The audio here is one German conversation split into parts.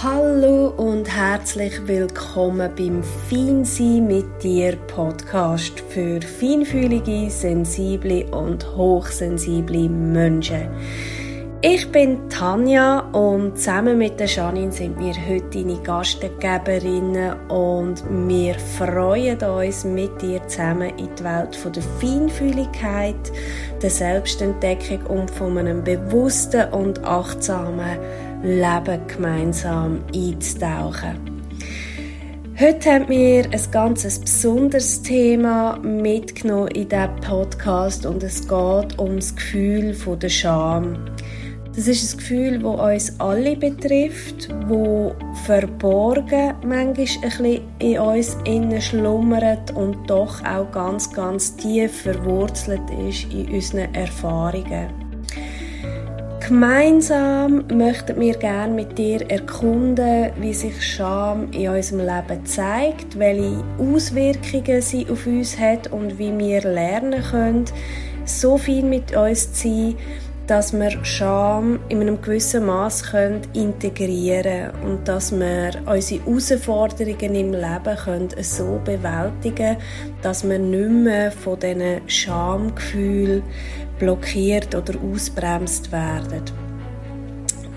Hallo und herzlich willkommen beim Feinsein mit dir Podcast für feinfühlige, sensible und hochsensible Menschen. Ich bin Tanja und zusammen mit der Janine sind wir heute deine Gastgeberinnen und wir freuen uns mit dir zusammen in die Welt von der Feinfühligkeit, der Selbstentdeckung und von einem bewussten und achtsamen Leben gemeinsam einzutauchen. Heute haben wir ein ganz besonderes Thema mitgenommen in diesem Podcast und es geht um das Gefühl der Scham. Das ist ein Gefühl, das uns alle betrifft, wo verborgen manchmal ein bisschen in uns schlummert und doch auch ganz, ganz tief verwurzelt ist in unseren Erfahrungen. Gemeinsam möchten wir gerne mit dir erkunden, wie sich Scham in unserem Leben zeigt, welche Auswirkungen sie auf uns hat und wie wir lernen können, so viel mit uns zu sein, dass wir Scham in einem gewissen Maß integrieren können und dass wir unsere Herausforderungen im Leben können so bewältigen dass wir nicht mehr von diesen Schamgefühlen blockiert oder ausbremst werden.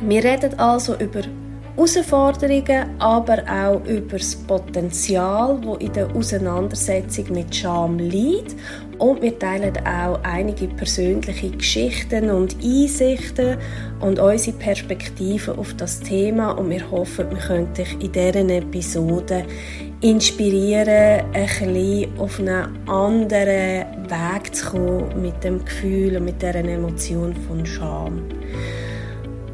Wir reden also über Herausforderungen, aber auch über das Potenzial, das in der Auseinandersetzung mit Scham liegt. Und wir teilen auch einige persönliche Geschichten und Einsichten und unsere Perspektiven auf das Thema. Und wir hoffen, wir können dich in diesen Episoden inspirieren, ein bisschen auf einen anderen Weg zu kommen mit dem Gefühl und mit dieser Emotion von Scham.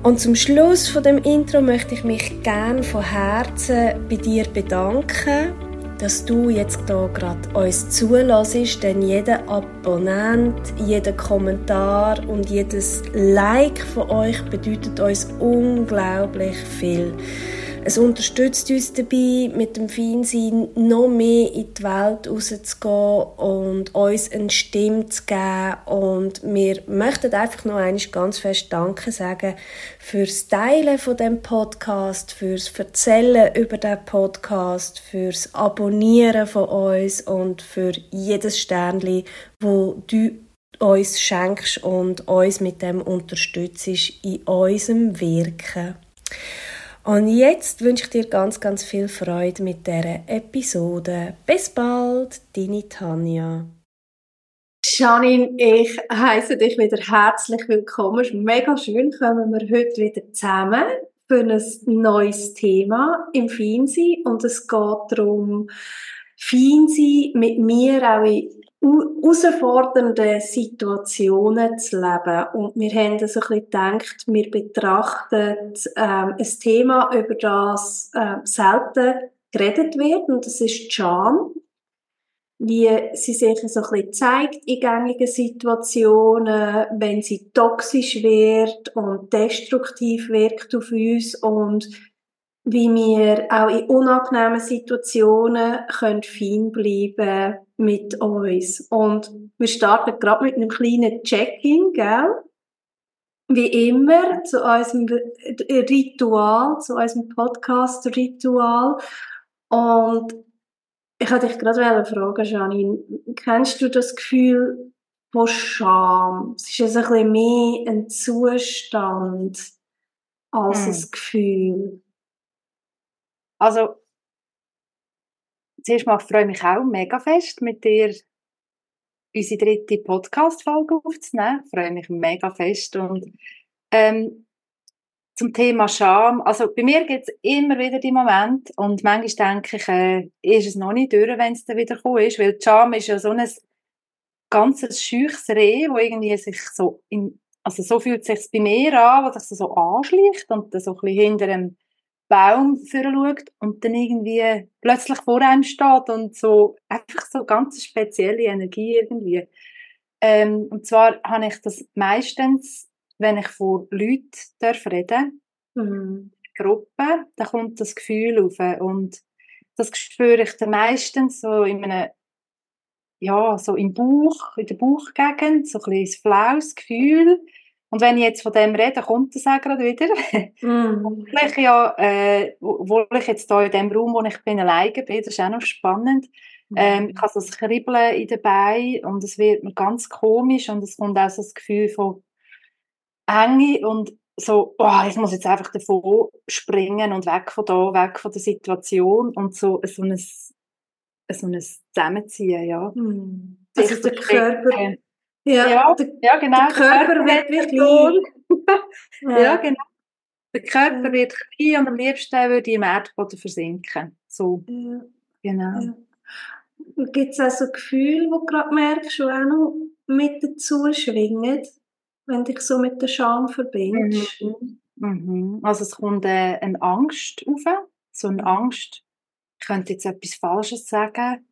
Und zum Schluss von dem Intro möchte ich mich gerne von Herzen bei dir bedanken, dass du jetzt hier gerade uns zulässt, denn jeder Abonnent, jeder Kommentar und jedes Like von euch bedeutet uns unglaublich viel. Es unterstützt uns dabei, mit dem Feinsein noch mehr in die Welt rauszugehen und uns eine Stimme zu geben. Und wir möchten einfach noch einmal ganz fest Danke sagen fürs Teilen von dem Podcast, fürs Erzählen über den Podcast, fürs Abonnieren von uns und für jedes Sternli, wo du uns schenkst und uns mit dem unterstützt in unserem Wirken. Und jetzt wünsche ich dir ganz, ganz viel Freude mit dieser Episode. Bis bald, deine Tanja. Janine, ich heiße dich wieder herzlich willkommen. Es ist mega schön, kommen wir heute wieder zusammen für ein neues Thema im Feinsein. Und es geht darum, Feinsein mit mir auch in herausfordernden Situationen zu leben. Und wir haben so ein bisschen gedacht, wir betrachten ähm, ein Thema, über das äh, selten geredet wird, und das ist Scham. Wie sie sich so ein bisschen zeigt in gängigen Situationen, wenn sie toxisch wird und destruktiv wirkt auf uns und wie wir auch in unangenehmen Situationen können fein bleiben mit uns. Und wir starten gerade mit einem kleinen Check-in, gell? Wie immer zu unserem Ritual, zu unserem Podcast-Ritual. Und ich wollte dich gerade fragen, Janine, kennst du das Gefühl von Scham? Es ist jetzt ein bisschen mehr ein Zustand als hm. ein Gefühl. Also, zuerst mal freue ich mich auch mega fest, mit dir unsere dritte Podcast-Folge aufzunehmen. Ich freue mich mega fest. Und ähm, zum Thema Scham, also bei mir gibt es immer wieder die Momente und manchmal denke ich, äh, ist es noch nicht durch, wenn es dann wieder gekommen ist, weil Scham ist ja so ein ganzes scheuches Reh, wo irgendwie sich so in, also so fühlt es sich bei mir an, wo sich so anschleicht und dann so ein bisschen hinter einem Baum schaut und dann irgendwie plötzlich vor einem steht und so einfach so ganz spezielle Energie irgendwie. Ähm, und zwar habe ich das meistens, wenn ich vor Leuten darf reden, mhm. Gruppe, da kommt das Gefühl auf und das spüre ich dann meistens so in einem ja, so im Bauch, in der Bauchgegend, so ein bisschen ein flaues Gefühl, Und wenn ich jetzt von dem rede, kommt das auch gerade wieder. Mm. ich ja, äh, wo ich jetzt hier in dem Raum, wo ich bin, alleine bin, das ist auch noch spannend. Mm. Ähm, ich habe so ein Kribbeln in den Beinen und es wird mir ganz komisch und es kommt auch so das Gefühl von Enge und so, oh, ich muss jetzt einfach davon springen und weg von da, weg von der Situation und so, so ein, so ein Zusammenziehen, ja. Mm. Also der Körper ja, ja, der, ja genau. Der Körper, der wird wie klein. ja. ja. genau. Der Körper wird klein und am liebsten würde ich im Erdboden versinken. So. Ja. Genau. Ja. Gibt es auch so Gefühle, die du gerade merkst, die auch noch mit dazu schwingen, wenn dich so mit der Scham verbindest? Mhm. Mhm. Also es kommt äh, eine Angst auf, so eine Angst, ich könnte jetzt etwas Falsches sagen,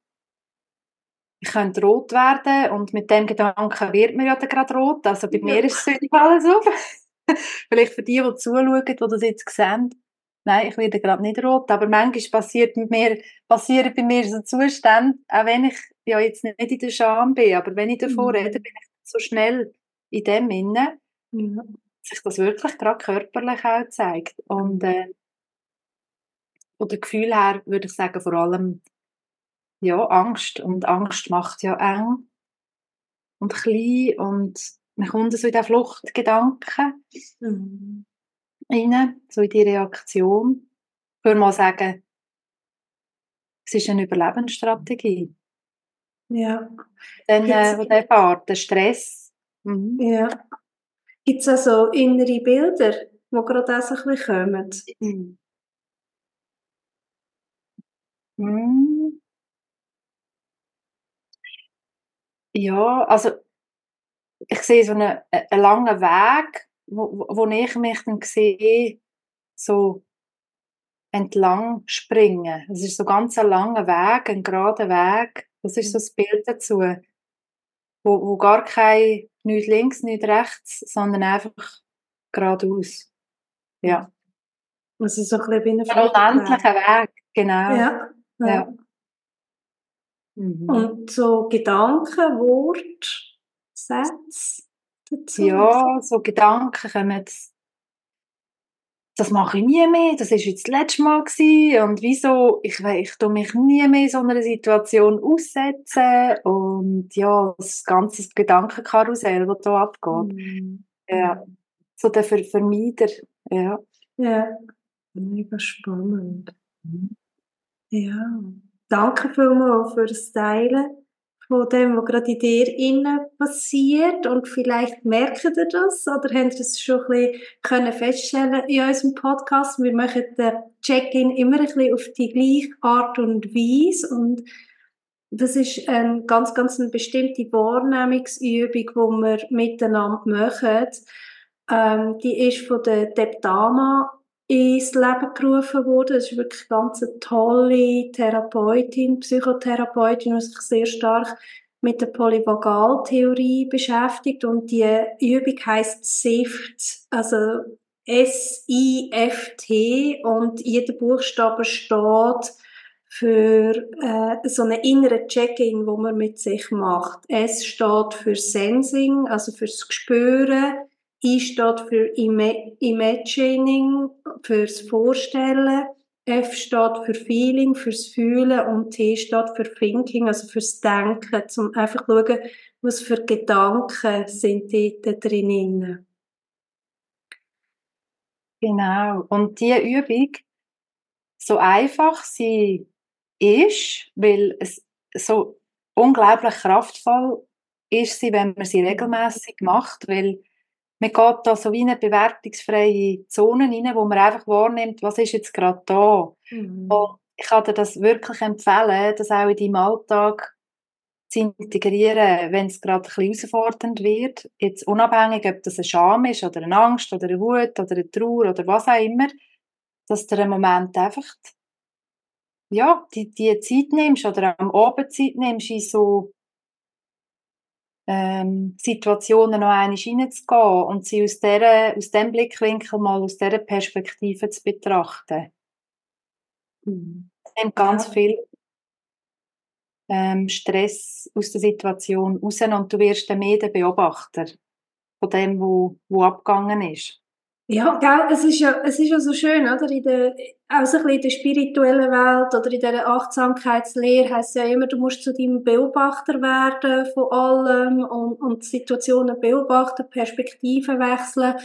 ich könnte rot werden und mit dem Gedanken wird mir ja dann gerade rot. Also bei ja. mir ist es alles auf. Vielleicht für die, die zuschauen, die das jetzt sehen, nein, ich werde gerade nicht rot, aber manchmal passiert mit mir, passieren bei mir so Zustände, auch wenn ich ja jetzt nicht in der Scham bin, aber wenn ich davor mhm. rede, bin ich so schnell in dem inne, mhm. dass sich das wirklich gerade körperlich auch zeigt. Und äh, von dem Gefühl her würde ich sagen, vor allem ja, Angst. Und Angst macht ja eng und klein und man kommt so in den Fluchtgedanken mhm. rein, so in die Reaktion. Ich würde mal sagen, es ist eine Überlebensstrategie. Ja. Dann, äh, der Fahrt, der Stress. Mhm. Ja. Gibt es also innere Bilder, die gerade auch so ein bisschen kommen? Mhm. Ja, also ich sehe so einen, einen langen Weg, wo, wo ich mich dann sehe, so entlang springen. Es ist so ganz ein langer Weg, ein gerader Weg. Das ist so das Bild dazu. Wo, wo gar kein, nicht links, nicht rechts, sondern einfach geradeaus. Ja. Also so ein bisschen wie ein unendlicher Weg, genau. Ja. ja. ja. Mhm. Und so Gedanken, Wort, Sätze dazu. Ja, so Gedanken kommen das mache ich nie mehr, das ist jetzt das letzte Mal gewesen und wieso, ich, ich tue mich nie mehr in so einer Situation aussetzen und ja, das ganze Gedankenkarussell, das hier abgeht. Mhm. Ja, so der Ver Vermeider, ja. Ja, mega spannend. Mhm. Ja. Danke vielmals für das Teilen von dem, was gerade in dir innen passiert. Und vielleicht merkt ihr das oder habt ihr es schon ein bisschen können feststellen in unserem Podcast. Wir machen den Check-in immer ein bisschen auf die gleiche Art und Weise. Und das ist eine ganz, ganz eine bestimmte Wahrnehmungsübung, die wir miteinander machen. Ähm, die ist von der Deptama ins Leben gerufen wurde. Es ist wirklich eine ganz tolle Therapeutin, Psychotherapeutin, die sich sehr stark mit der Polyvagaltheorie beschäftigt und die Übung heißt SIFT, also S-I-F-T und jeder Buchstabe steht für äh, so einen inneren Check-in, wo man mit sich macht. S steht für Sensing, also fürs Spüren. I steht für Imagining, fürs Vorstellen. F steht für Feeling, fürs Fühlen und T steht für Thinking, also fürs Denken, zum einfach schauen, was für Gedanken sind dort drinnen. Genau. Und diese Übung, so einfach sie ist, weil es so unglaublich kraftvoll ist sie, wenn man sie regelmäßig macht, weil man geht da so wie eine bewertungsfreie Zone rein, wo man einfach wahrnimmt, was ist jetzt gerade da. Mhm. Und ich kann dir das wirklich empfehlen, das auch in deinem Alltag zu integrieren, wenn es gerade ein bisschen herausfordernd wird. Jetzt unabhängig, ob das eine Scham ist oder eine Angst oder eine Wut oder eine Trauer oder was auch immer, dass du einen Moment einfach ja, die, die Zeit nimmst oder am Abend Zeit nimmst in so ähm, Situationen noch einmal hineinzugehen und sie aus, der, aus dem Blickwinkel mal aus dieser Perspektive zu betrachten. Mhm. Es nimmt ganz ja. viel ähm, Stress aus der Situation raus und du wirst dann mehr der Beobachter. von dem, wo, wo abgegangen ist. Ja, gell, es ist ja, es ist ja so schön, oder? In der, auch so ein bisschen in der spirituellen Welt oder in der Achtsamkeitslehre heisst es ja immer, du musst zu deinem Beobachter werden von allem und, und Situationen beobachten, Perspektiven wechseln.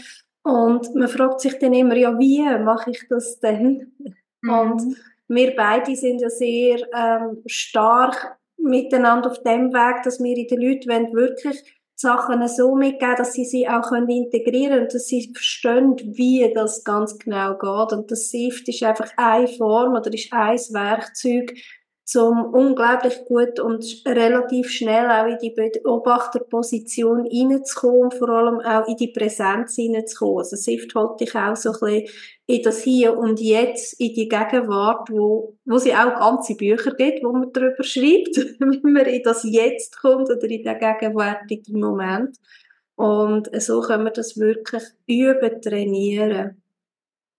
Und man fragt sich dann immer, ja, wie mache ich das denn? Mhm. Und wir beide sind ja sehr ähm, stark miteinander auf dem Weg, dass wir in den Leuten wirklich Sachen so mitgeben, dass sie sie auch können integrieren und dass sie verstehen, wie das ganz genau geht. Und das SIFT ist einfach eine Form oder ist ein Werkzeug, zum unglaublich gut und relativ schnell auch in die Beobachterposition reinzukommen und vor allem auch in die Präsenz reinzukommen. Also SIFT holt dich auch so ein bisschen in das Hier und Jetzt, in die Gegenwart, wo, wo sie auch ganze Bücher gibt, wo man darüber schreibt, wie man in das Jetzt kommt oder in den gegenwärtigen Moment. Und so können wir das wirklich üben, trainieren.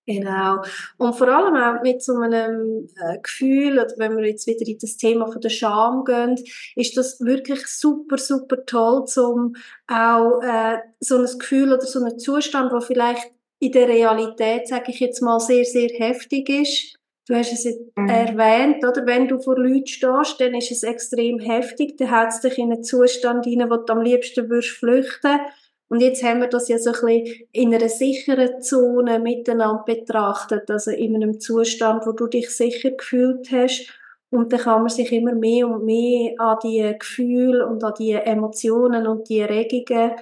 Genau. Und vor allem auch mit so einem äh, Gefühl, oder wenn wir jetzt wieder in das Thema von der Scham gehen, ist das wirklich super, super toll, um auch äh, so ein Gefühl oder so einen Zustand, wo vielleicht in der Realität, sage ich jetzt mal, sehr, sehr heftig ist. Du hast es mhm. erwähnt, oder? Wenn du vor Leuten stehst, dann ist es extrem heftig. Dann haut es dich in einen Zustand hinein, wo du am liebsten würdest flüchten und jetzt haben wir das ja so ein bisschen in einer sicheren Zone miteinander betrachtet, also in einem Zustand, wo du dich sicher gefühlt hast. Und dann kann man sich immer mehr und mehr an die Gefühle und an die Emotionen und die Regungen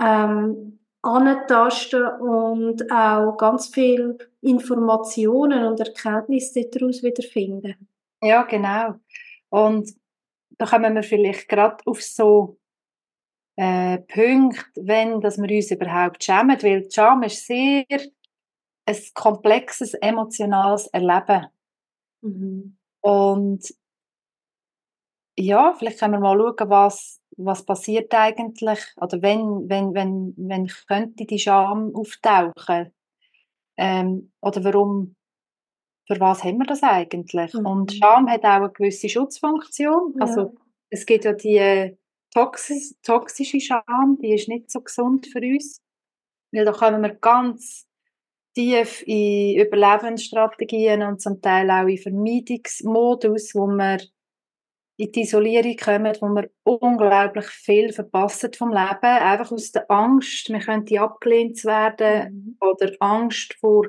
ähm, antasten und auch ganz viel Informationen und Erkenntnisse daraus wiederfinden. Ja, genau. Und da kommen wir vielleicht gerade auf so äh, Punkte, wenn dass wir uns überhaupt schämen, weil Scham ist sehr ein komplexes emotionales Erleben. Mhm. Und ja, vielleicht können wir mal schauen, was, was passiert eigentlich, oder wenn, wenn, wenn, wenn könnte die Scham auftauchen, ähm, oder warum, für was haben wir das eigentlich? Mhm. Und Scham hat auch eine gewisse Schutzfunktion, ja. also es gibt ja die toxisch, toxische Scham, die ist nicht so gesund für uns. Weil da kommen wir ganz tief in Überlebensstrategien und zum Teil auch in Vermeidungsmodus, wo wir in die Isolierung kommen, wo wir unglaublich viel verpassen vom Leben, einfach aus der Angst, wir könnten abgelehnt werden mhm. oder Angst vor,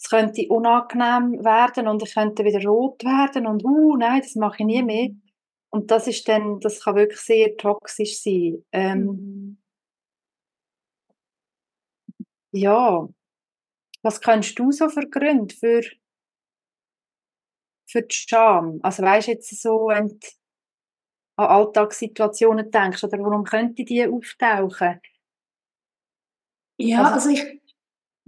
es könnte unangenehm werden und ich könnte wieder rot werden und uh, nein, das mache ich nie mehr. Und das ist dann, das kann wirklich sehr toxisch sein. Ähm, mhm. Ja, was kennst du so für Gründe für, für die Scham? Also weißt du jetzt so, wenn du an Alltagssituationen denkst, oder warum könnte die auftauchen? Ja, also, also ich,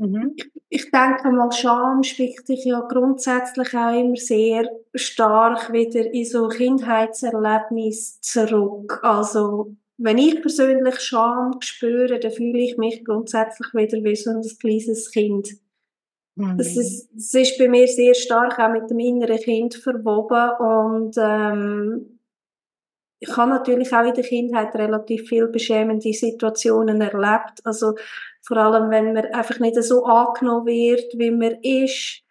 Mhm. Ich denke mal, Scham spielt sich ja grundsätzlich auch immer sehr stark wieder in so Kindheitserlebnisse zurück. Also, wenn ich persönlich Scham spüre, dann fühle ich mich grundsätzlich wieder wie so ein kleines Kind. Mhm. Das, ist, das ist bei mir sehr stark auch mit dem inneren Kind verwoben und ähm, ich habe natürlich auch in der Kindheit relativ viel beschämende Situationen erlebt. Also vor allem, wenn man einfach nicht so angenommen wird, wie man ist.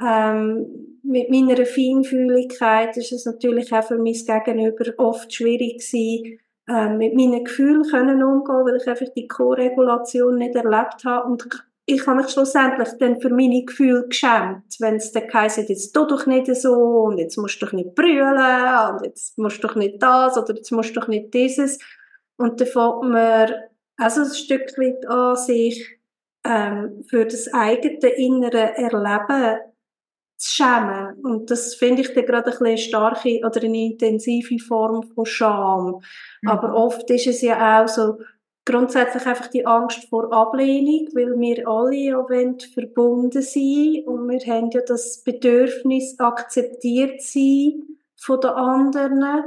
Ähm, mit meiner Feinfühligkeit ist es natürlich auch für mein Gegenüber oft schwierig gewesen, ähm, mit meinen Gefühlen können umgehen, weil ich einfach die Co-Regulation nicht erlebt habe und ich habe mich schlussendlich dann für meine Gefühle geschämt, wenn es dann heisst, jetzt tu doch nicht so und jetzt musst du doch nicht brüllen und jetzt musst du doch nicht das oder jetzt musst du doch nicht dieses. Und dann fängt man also ein Stück weit an, sich ähm, für das eigene innere Erleben zu schämen. Und das finde ich dann gerade ein bisschen starke oder eine intensive Form von Scham. Mhm. Aber oft ist es ja auch so, grundsätzlich einfach die Angst vor Ablehnung, weil wir alle ja verbunden sind und wir haben ja das Bedürfnis akzeptiert sein von den anderen.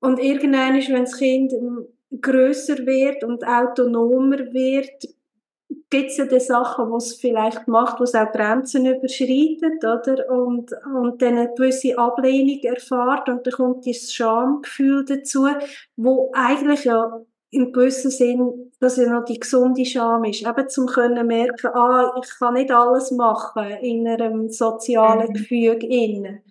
Und irgendwann ist, wenn das Kind größer wird und autonomer wird, gibt es ja die Sachen, die es vielleicht macht, die es auch Grenzen überschreitet, oder? Und, und dann eine gewisse Ablehnung erfahrt und dann kommt das Schamgefühl dazu, wo eigentlich ja in gewissem Sinn, dass ja noch die gesunde Scham ist. Eben zum können merken, ah, ich kann nicht alles machen in einem sozialen mhm. Gefüge innen.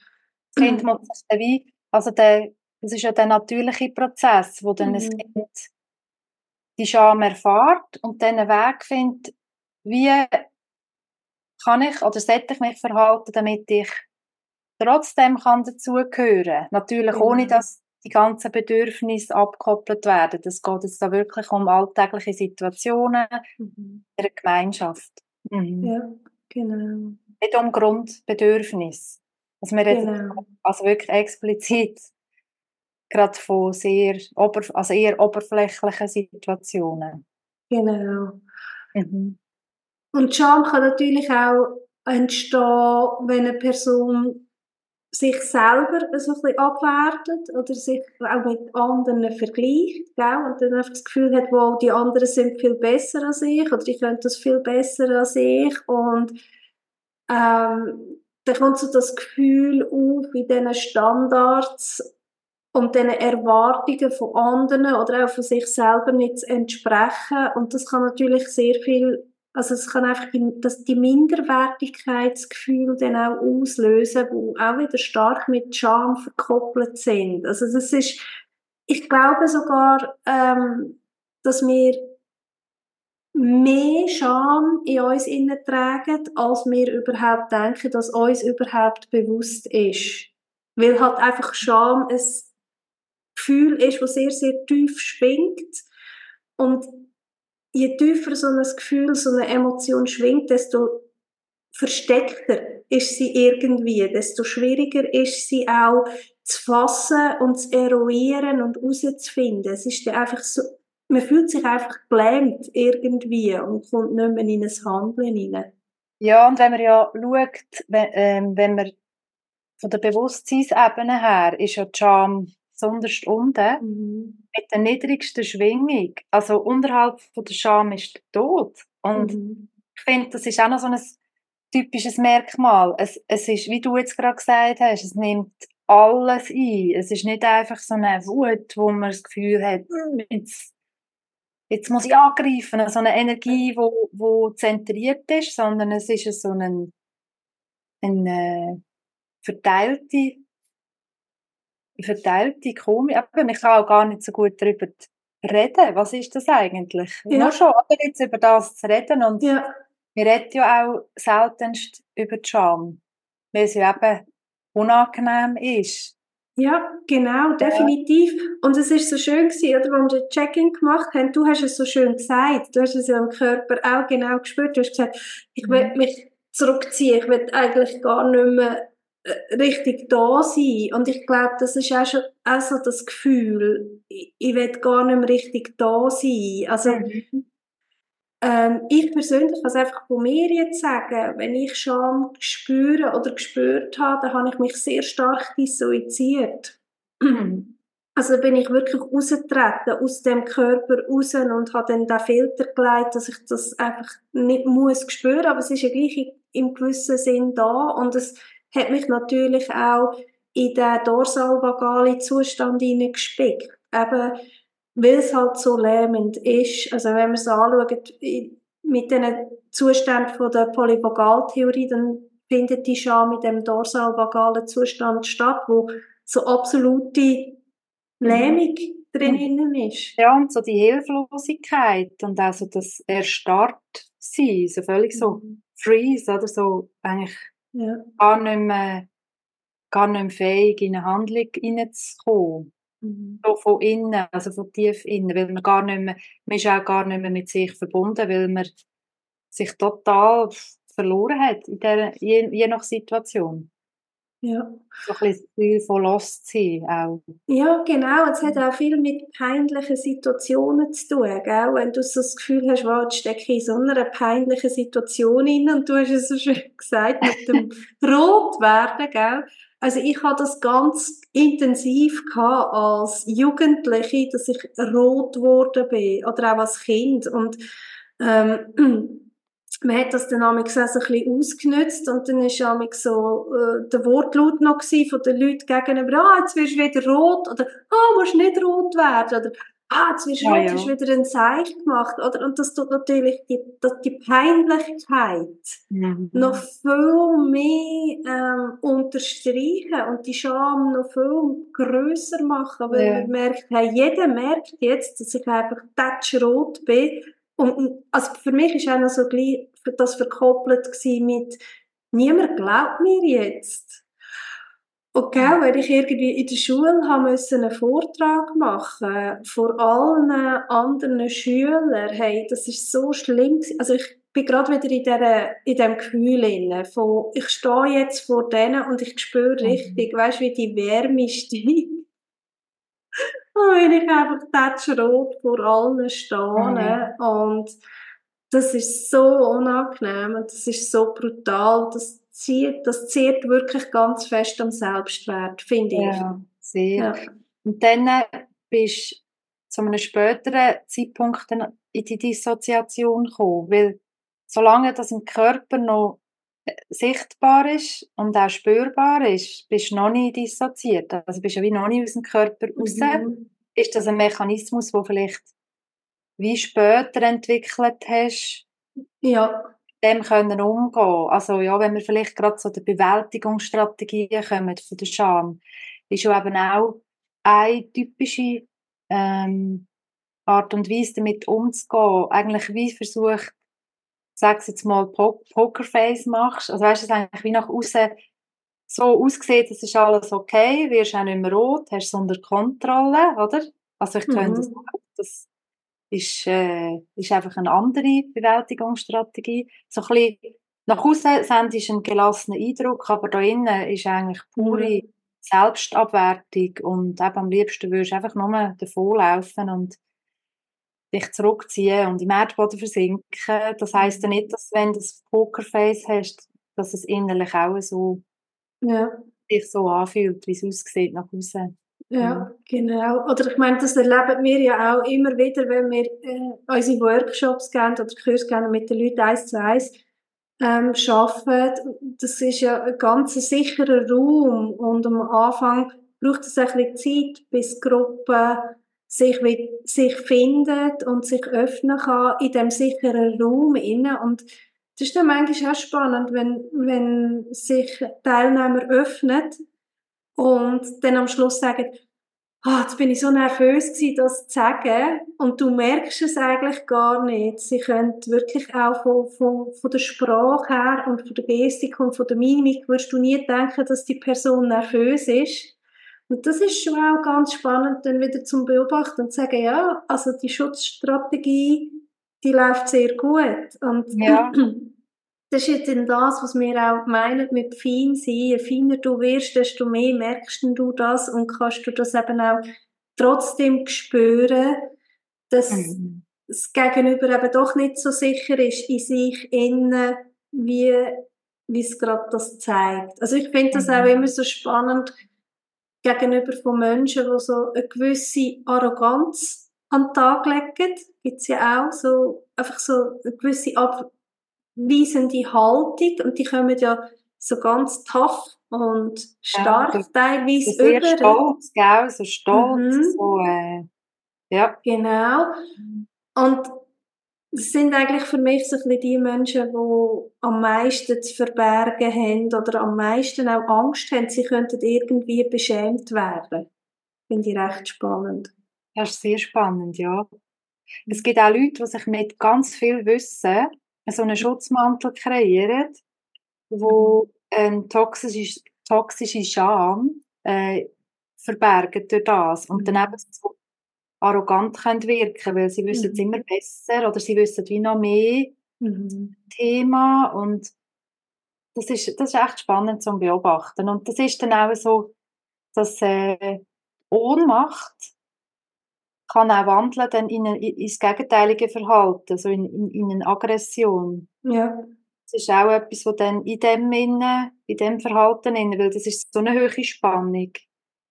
Das Kind muss sich wie, also der, das ist ja der natürliche Prozess, wo dann mhm. ein Kind die Scham erfahrt und dann einen Weg findet, wie kann ich oder sollte ich mich verhalten, damit ich trotzdem kann dazugehören. Natürlich mhm. ohne, dass die ganzen Bedürfnisse abgekoppelt werden. Es geht jetzt da wirklich um alltägliche Situationen mhm. in der Gemeinschaft. Mhm. Ja, genau. Nicht um Grundbedürfnisse. Also wir genau. also wirklich explizit gerade von sehr also eher oberflächlichen Situationen. Genau. Mhm. Und Scham kann natürlich auch entstehen, wenn eine Person sich selber so ein bisschen abwertet oder sich auch mit anderen vergleicht, gell? und dann einfach das Gefühl hat, wow, die anderen sind viel besser als ich oder ich könnte das viel besser als ich und ähm, dann kommt so das Gefühl auf, in diesen Standards und diesen Erwartungen von anderen oder auch von sich selber nicht zu entsprechen und das kann natürlich sehr viel also es kann einfach das, die Minderwertigkeitsgefühl dann auch auslösen, wo auch wieder stark mit Scham verkoppelt sind. Also das ist, ich glaube sogar, ähm, dass wir mehr Scham in uns innen tragen, als wir überhaupt denken, dass uns überhaupt bewusst ist. Weil halt einfach Scham ein Gefühl ist, das sehr, sehr tief schwingt und je tiefer so ein Gefühl, so eine Emotion schwingt, desto versteckter ist sie irgendwie, desto schwieriger ist sie auch zu fassen und zu eruieren und herauszufinden. Es ist einfach so, man fühlt sich einfach gelähmt irgendwie und kommt nicht mehr in ein Handeln hinein. Ja, und wenn man ja schaut, wenn, ähm, wenn man von der Bewusstseinsebene her ist ja Scham besonders unten, mhm. mit der niedrigsten Schwingung. Also unterhalb von der Scham ist der Tod. Und mhm. ich finde, das ist auch noch so ein typisches Merkmal. Es, es ist, wie du jetzt gerade gesagt hast, es nimmt alles ein. Es ist nicht einfach so eine Wut, wo man das Gefühl hat, hm, jetzt, jetzt muss ich angreifen, so eine Energie, wo, wo zentriert ist, sondern es ist so eine, eine verteilte verteilte Komik. Aber ich kann auch gar nicht so gut darüber reden. Was ist das eigentlich? Ja. Nur schon, oder jetzt über das zu reden. Und ja. wir reden ja auch seltenst über die Scham, weil es ja eben unangenehm ist. Ja, genau, definitiv. Und es ist so schön gewesen, oder, als wir das Check-in gemacht haben, du hast es so schön gesagt, du hast es ja im Körper auch genau gespürt, du hast gesagt, ich will mhm. mich zurückziehen, ich will eigentlich gar nicht mehr richtig da sein. Und ich glaube, das ist auch schon auch so das Gefühl, ich, ich will gar nicht mehr richtig da sein. Also, mhm. ähm, ich persönlich kann es einfach von mir jetzt sagen, wenn ich Scham spüre oder gespürt habe, dann habe ich mich sehr stark dissoziiert. Also bin ich wirklich rausgetreten aus dem Körper raus und habe dann den Filter gelegt, dass ich das einfach nicht muss spüren, aber es ist ja gleich im gewissen Sinn da und es hat mich natürlich auch in den dorsalvagalen Zustand hineingespickt. Eben, weil es halt so lähmend ist. Also wenn man es anschaut, mit den Zuständen von der Polyvagaltheorie, dann findet die Scham mit dem dorsalvagalen Zustand statt, wo so absolute mhm. Lähmung mhm. drinnen ist. Ja, und so die Hilflosigkeit und also das Erstarrt sein, so völlig so mhm. freeze, oder so eigentlich ja. gar, nicht mehr, gar nicht mehr fähig, in eine Handlung hineinzukommen. Mhm. So von innen, also von tief innen, weil man gar nicht mehr, man ist auch gar nicht mehr mit sich verbunden, weil man sich total verloren hat, in der, je, je nach Situation. Ja. So ein bisschen von Lost sein auch. Ja, genau. Es hat auch viel mit peinlichen Situationen zu tun, gell? Wenn du so das Gefühl hast, wow, jetzt stecke ich in so einer peinlichen Situation hin und du hast es so schön gesagt, mit dem Rotwerden, gell? Also ich hatte das ganz intensiv gehabt als Jugendliche, dass ich rot geworden bin oder auch als Kind und ähm, man hat das dann auch so ein bisschen ausgenutzt und dann war auch so äh, der Wortlaut noch von den Leuten gegenüber, ah, jetzt wirst du wieder rot oder ah, musst nicht rot werden oder ah, jetzt wirst du ja, ja. wieder ein Zeichen gemacht, oder? Und das tut natürlich die, die Peinlichkeit mhm. noch viel mehr ähm, unterstreichen und die Scham noch viel grösser machen, weil ja. man merkt, hey, jeder merkt jetzt, dass ich einfach rot bin. Und, also für mich ist auch noch so gleich das verkoppelt mit, niemand glaubt mir jetzt. Und gell, wenn ich irgendwie in der Schule haben müssen einen Vortrag machen vor allen anderen Schülern, hey, das ist so schlimm. Also ich bin gerade wieder in, dieser, in diesem Gefühl inne, von ich stehe jetzt vor denen und ich spüre mhm. richtig, mhm. weißt wie die Wärme steigt. und wenn ich einfach tatschrot vor allen stehe mhm. und das ist so unangenehm und das ist so brutal, das zieht, das zieht wirklich ganz fest am Selbstwert, finde ich. Ja, sehr. Ja. Und dann bist du zu einem späteren Zeitpunkt in die Dissoziation gekommen, weil solange das im Körper noch äh, sichtbar ist und auch spürbar ist, bist du noch nicht dissoziiert. Also bist du wie noch nicht aus dem Körper raus. Mhm. Ist das ein Mechanismus, der vielleicht wie später entwickelt hast? Ja dem können umgehen. Also ja, wenn wir vielleicht gerade zu den Bewältigungsstrategien kommen von der Scham, ist ja eben auch eine typische ähm, Art und Weise damit umzugehen. Eigentlich wie versucht, sag's jetzt mal, po Pokerface machst. Also weißt du, eigentlich wie nach außen so ausgesehen, es ist alles okay, wirst auch nicht mehr rot, hast es unter Kontrolle, oder? Also ich könnte mhm. das, das ist, äh, ist einfach eine andere Bewältigungsstrategie. So ein bisschen nach außen sendest du einen gelassenen Eindruck, aber da innen ist eigentlich pure mhm. Selbstabwertung und eben am liebsten würdest du einfach nur davonlaufen und dich zurückziehen und im Erdboden versinken. Das heisst ja nicht, dass wenn du das Pokerface hast, dass es innerlich auch so ja. sich so anfühlt, wie es aussieht nach außen. Ja, genau. Oder ich meine, das erleben wir ja auch immer wieder, wenn wir äh, unsere Workshops gehen oder Kurse gehen mit den Leuten eins zu eins ähm, arbeiten. Das ist ja ein ganz sicherer Raum und am Anfang braucht es ein bisschen Zeit, bis die Gruppe sich, sich findet und sich öffnen kann in dem sicheren Raum inne und das ist dann manchmal auch spannend, wenn, wenn sich Teilnehmer öffnen und dann am Schluss sagen, ah, jetzt bin ich so nervös gewesen, das zu sagen. Und du merkst es eigentlich gar nicht. Sie können wirklich auch von, von, von der Sprache her und von der Gestik und von der Mimik wirst du nie denken, dass die Person nervös ist. Und das ist schon auch ganz spannend, dann wieder zum Beobachten und zu sagen, ja, also die Schutzstrategie, die läuft sehr gut. Und ja. Das ist dann das, was wir auch meinen mit fein sein. Je feiner du wirst, desto mehr merkst du das und kannst du das eben auch trotzdem spüren, dass mhm. das Gegenüber eben doch nicht so sicher ist in sich innen, wie, wie es gerade das zeigt. Also ich finde das mhm. auch immer so spannend gegenüber von Menschen, die so eine gewisse Arroganz an den Tag legen. Gibt es ja auch so, einfach so eine gewisse Ab weisende Haltung und die kommen ja so ganz tough und stark ja, teilweise sehr über. stolz, gell? so stolz, mhm. so, äh, ja. Genau. Und das sind eigentlich für mich so ein bisschen die Menschen, die am meisten zu verbergen haben oder am meisten auch Angst haben, sie könnten irgendwie beschämt werden. Finde ich recht spannend. Das ist sehr spannend, ja. Es gibt auch Leute, die sich mit ganz viel Wissen so einen Schutzmantel kreieren, wo eine toxische, toxische Scham äh, verbergen durch das und dann eben so arrogant können wirken, weil sie wissen es mhm. immer besser oder sie wissen wie noch mehr mhm. Thema und das ist, das ist echt spannend zu beobachten und das ist dann auch so, dass äh, Ohnmacht kann auch wandeln dann in ein, ins gegenteilige Verhalten, so in, in, in eine Aggression. Ja. Das ist auch etwas, was dann in dem innen, in dem Verhalten innen, weil das ist so eine hohe Spannung,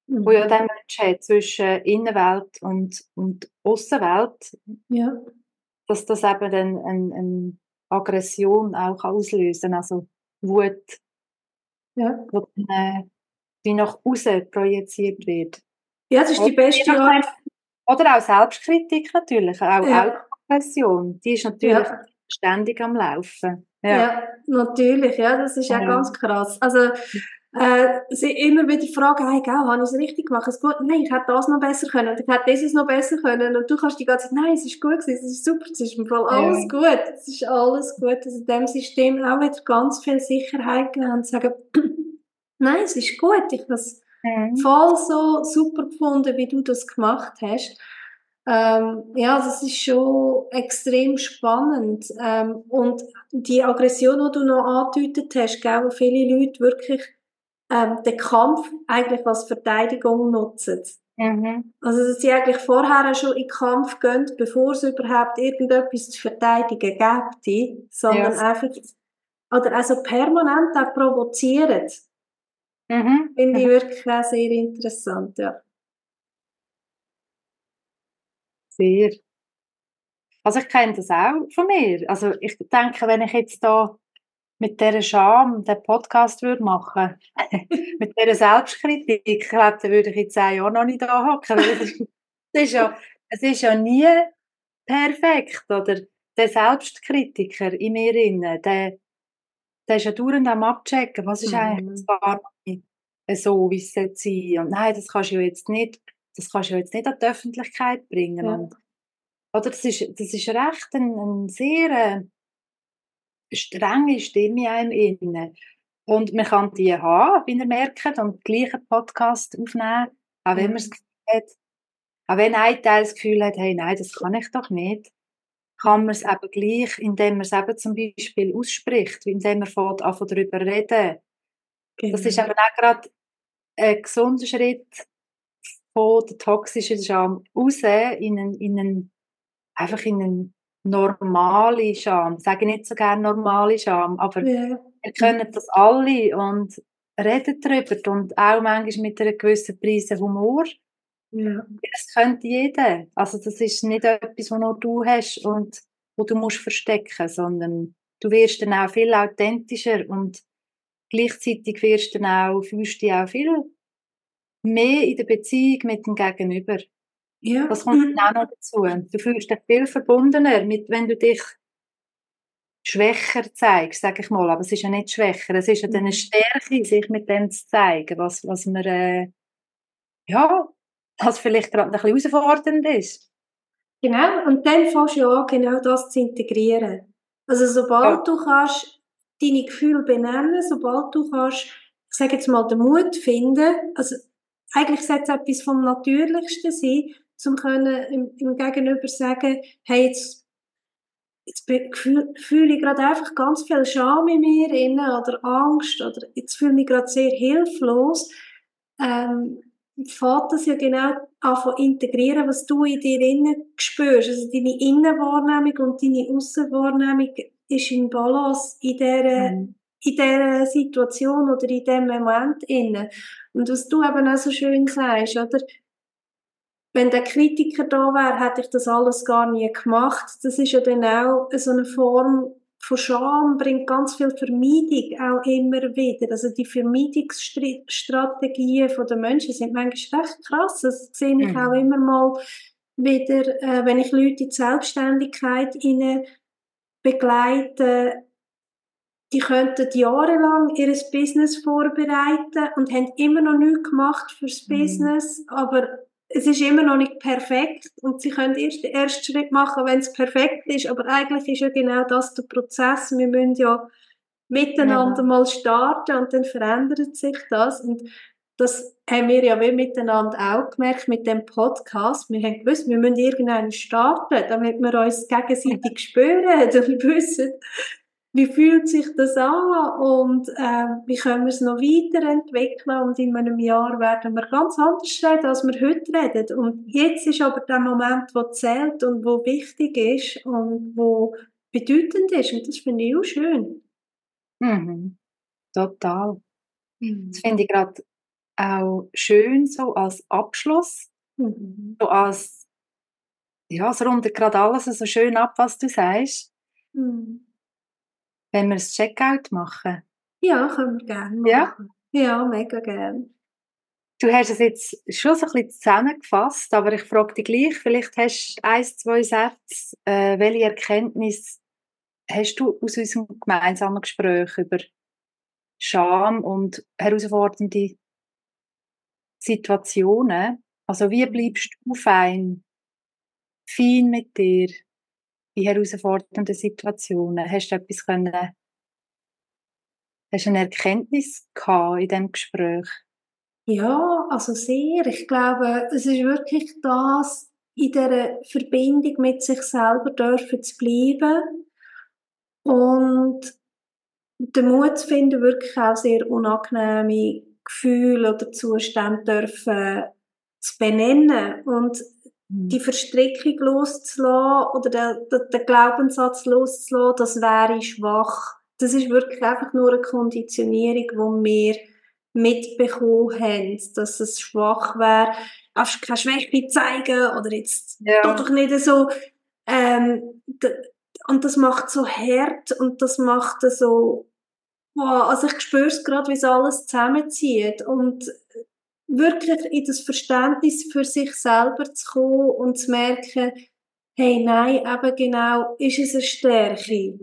mhm. wo ja der Mensch hat zwischen Innenwelt und, und Außenwelt. Ja. Dass das eben dann eine, eine Aggression auch auslösen also Wut, ja. wo dann, äh, wie nach außen projiziert wird. Ja, das ist die beste Art Oder auch Selbstkritik natürlich, auch Ja. Aggression, die ist natürlich Ja. ständig am Laufen. Ja. Ja. natürlich, ja, das ist auch Ja. ganz krass. Also, äh, sie immer wieder fragen, hey, gell, habe ich es richtig gemacht? Es gut? Nein, ich hätte das noch besser können, ich hätte dieses noch besser können, und du kannst die ganze Zeit, nein, es ist gut gewesen, es ist super, es ist im Fall alles gut, es ist alles gut, dass in dem System auch wieder ganz viel Sicherheit geben und sagen, nein, es ist gut, ich es Mhm. voll so super gefunden, wie du das gemacht hast. Ähm, ja, das ist schon extrem spannend. Ähm, und die Aggression, die du noch angedeutet hast, gell, wo viele Leute wirklich ähm, den Kampf eigentlich als Verteidigung nutzen. Mhm. Also, dass sie eigentlich vorher schon in den Kampf gehen, bevor es überhaupt irgendetwas zu verteidigen gibt, sondern Yes. einfach, oder also permanent auch provozieren. Mhm. Finde ich Mhm. wirklich auch sehr interessant, ja. Sehr. Also ich kenne das auch von mir. Also ich denke, wenn ich jetzt da mit dieser Scham den Podcast würde machen, mit dieser Selbstkritik, ich glaube, dann würde ich in zehn Jahren noch nicht da hocken. Es ist, es ist ja, es ist ja nie perfekt, oder? Der Selbstkritiker in mir innen, der, der ist ja dauernd am Abchecken, was ist Mhm. eigentlich das nicht so, wie es sollte sein. Und nein, das kannst du ja jetzt nicht, das kannst du ja jetzt nicht an die Öffentlichkeit bringen. Ja. Und, oder das ist, das ist recht ein, ein sehr äh, strenge Stimme in einem innen. Und man kann die haben, wie ihr merkt, und gleich einen Podcast aufnehmen, auch wenn man Mhm. Gefühl hat, auch wenn ein Teil das Gefühl hat, hey, nein, das kann ich doch nicht, kann man es eben gleich, indem man es eben zum Beispiel ausspricht, indem man fängt an von darüber reden. Das ist Genau. eben auch gerade ein gesunder Schritt von der toxischen Scham raus in einen, in einen, einfach in eine normale Scham. Ich sage nicht so gerne normale Scham, aber Ja. wir können das alle und reden darüber und auch manchmal mit einer gewissen Prise Humor. Ja. Das könnte jeder. Also das ist nicht etwas, was nur du hast und wo du musst verstecken, sondern du wirst dann auch viel authentischer und gleichzeitig wirst du dann auch, fühlst dich auch viel mehr in der Beziehung mit dem Gegenüber. Ja. Das kommt dann auch noch dazu. Du fühlst dich viel verbundener, mit, wenn du dich schwächer zeigst, sage ich mal. Aber es ist ja nicht schwächer, es ist ja dann eine Mhm. Stärke, sich mit dem zu zeigen, was, was man, äh, ja, was vielleicht gerade ein bisschen herausfordernd ist. Genau, und dann fängst du an, genau das zu integrieren. Also sobald Ja. du kannst deine Gefühle benennen, sobald du kannst, ich sage jetzt mal, den Mut finden, also eigentlich sollte es etwas vom Natürlichsten sein, zum können im, im Gegenüber sagen, hey, jetzt, jetzt fühle ich gerade einfach ganz viel Scham in mir inne oder Angst oder jetzt fühle ich mich gerade sehr hilflos. Ähm, fängt das ja genau an integrieren, was du in dir innen spürst. Also deine Innenwahrnehmung und deine Aussenwahrnehmung ist in Balance in dieser, Mhm. in dieser Situation oder in dem Moment innen. Und was du eben auch so schön sagst, oder? Wenn der Kritiker da wäre, hätte ich das alles gar nie gemacht. Das ist ja dann auch so eine Form von Scham, bringt ganz viel Vermeidung auch immer wieder. Also die Vermeidungsstrategien der Menschen sind manchmal recht krass. Das sehe ich Mhm. auch immer mal wieder, äh, wenn ich Leute in die Selbstständigkeit begleite, die könnten jahrelang ihr Business vorbereiten und haben immer noch nichts gemacht fürs Mhm. Business, aber es ist immer noch nicht perfekt und sie können erst den ersten Schritt machen, wenn es perfekt ist, aber eigentlich ist ja genau das der Prozess. Wir müssen ja miteinander Ja. mal starten und dann verändert sich das und das haben wir ja wie miteinander auch gemerkt mit dem Podcast. Wir haben gewusst, wir müssen irgendwann starten, damit wir uns gegenseitig spüren und wissen, wie fühlt sich das an und äh, wie können wir es noch weiterentwickeln und in einem Jahr werden wir ganz anders reden, als wir heute reden. Und jetzt ist aber der Moment, wo zählt und wo wichtig ist und wo bedeutend ist und das finde ich auch schön. Mhm. Total. Das finde ich gerade auch schön so als Abschluss, Mhm. so als, ja, es rundet gerade alles so schön ab, was du sagst, Mhm. Wenn wir das Checkout machen. Ja, können wir gerne Ja? machen. Ja, mega gerne. Du hast es jetzt schon so ein bisschen zusammengefasst, aber ich frage dich gleich, vielleicht hast du ein, zwei Sätze, äh, welche Erkenntnis hast du aus unserem gemeinsamen Gespräch über Scham und herausfordernde Situationen? Also wie bleibst du fein, fein mit dir in herausfordernden Situationen? Hast du etwas können, hast du eine Erkenntnis gehabt in diesem Gespräch? Ja, also sehr. Ich glaube, es ist wirklich das, in dieser Verbindung mit sich selber dürfen zu bleiben und den Mut zu finden, wirklich auch sehr unangenehme Gefühle oder Zustände dürfen zu benennen und. Die Verstrickung loszulassen oder den, den, den Glaubenssatz loszulassen, das wäre schwach. Das ist wirklich einfach nur eine Konditionierung, die wir mitbekommen haben, dass es schwach wäre, darfst keine Schwäche zeigen oder jetzt ja. doch nicht so. Ähm, und das macht so hart und das macht so, wow, also ich spüre es gerade, wie es alles zusammenzieht und wirklich in das Verständnis für sich selber zu kommen und zu merken, hey, nein, eben genau, ist es eine Stärke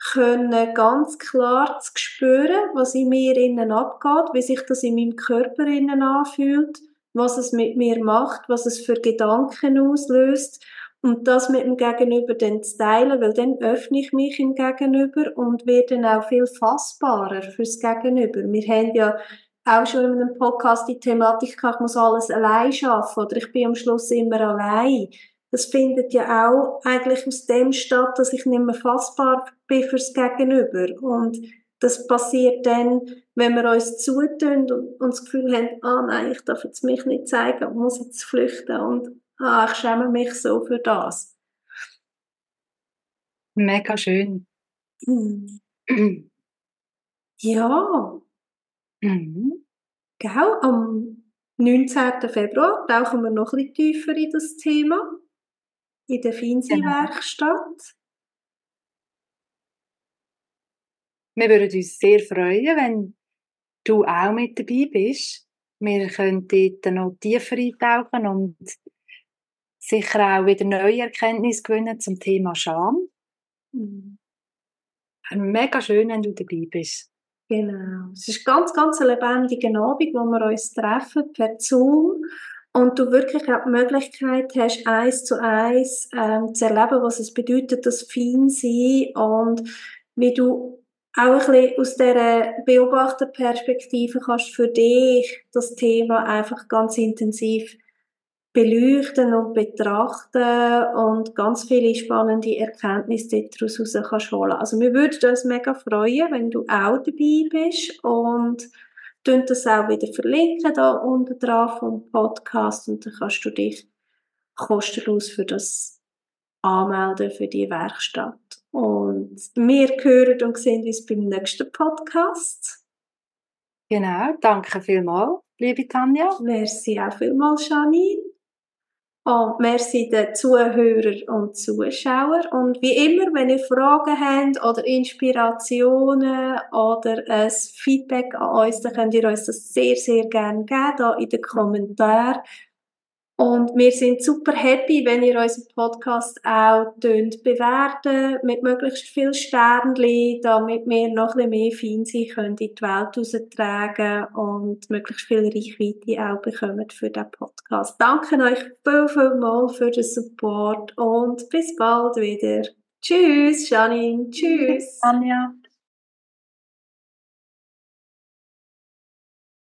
können ganz klar zu spüren, was in mir innen abgeht, wie sich das in meinem Körper innen anfühlt, was es mit mir macht, was es für Gedanken auslöst und das mit dem Gegenüber dann zu teilen, weil dann öffne ich mich im Gegenüber und werde dann auch viel fassbarer fürs Gegenüber. Wir haben ja auch schon in einem Podcast die Thematik gehabt, ich muss alles allein schaffen oder ich bin am Schluss immer allein das findet ja auch eigentlich aus dem statt, dass ich nicht mehr fassbar bin fürs Gegenüber. Und das passiert dann, wenn wir uns zutun und, und das Gefühl haben, ah nein, ich darf jetzt mich nicht zeigen und muss jetzt flüchten und ah, ich schäme mich so für das. Mega schön. Ja. Mhm. Genau, am 19. Februar tauchen wir noch ein bisschen tiefer in das Thema in der Finsi-Werkstatt. Wir würden uns sehr freuen, wenn du auch mit dabei bist. Wir können dort noch tiefer eintauchen und sicher auch wieder neue Erkenntnisse gewinnen zum Thema Scham. Mhm. Mega schön, wenn du dabei bist. Genau. Es ist ganz, ganz ein lebendiger Abend, wo wir uns treffen per Zoom und du wirklich auch die Möglichkeit hast, eins zu eins ähm, zu erleben, was es bedeutet, das Feinsein und wie du auch ein bisschen aus dieser Beobachterperspektive kannst für dich das Thema einfach ganz intensiv beleuchten und betrachten und ganz viele spannende Erkenntnisse daraus kannst holen. Also wir würden uns mega freuen, wenn du auch dabei bist und tun das auch wieder verlinken da unten dran vom Podcast und dann kannst du dich kostenlos für das anmelden für die Werkstatt. Und wir hören und sehen uns beim nächsten Podcast. Genau, danke vielmals, liebe Tanja. Merci auch vielmals, Janine. Und merci den Zuhörern und Zuschauern. Und wie immer, wenn ihr Fragen habt oder Inspirationen oder ein Feedback an uns, dann könnt ihr uns das sehr, sehr gerne geben, da in den Kommentaren. Und wir sind super happy, wenn ihr unseren Podcast auch bewerten mit möglichst viel Sternchen, damit wir noch ein bisschen mehr Feinsein können in die Welt raustragen und möglichst viel Reichweite auch bekommen für den Podcast. Danke euch viel, viel mal für den Support und bis bald wieder. Tschüss, Janine. Tschüss. Anja.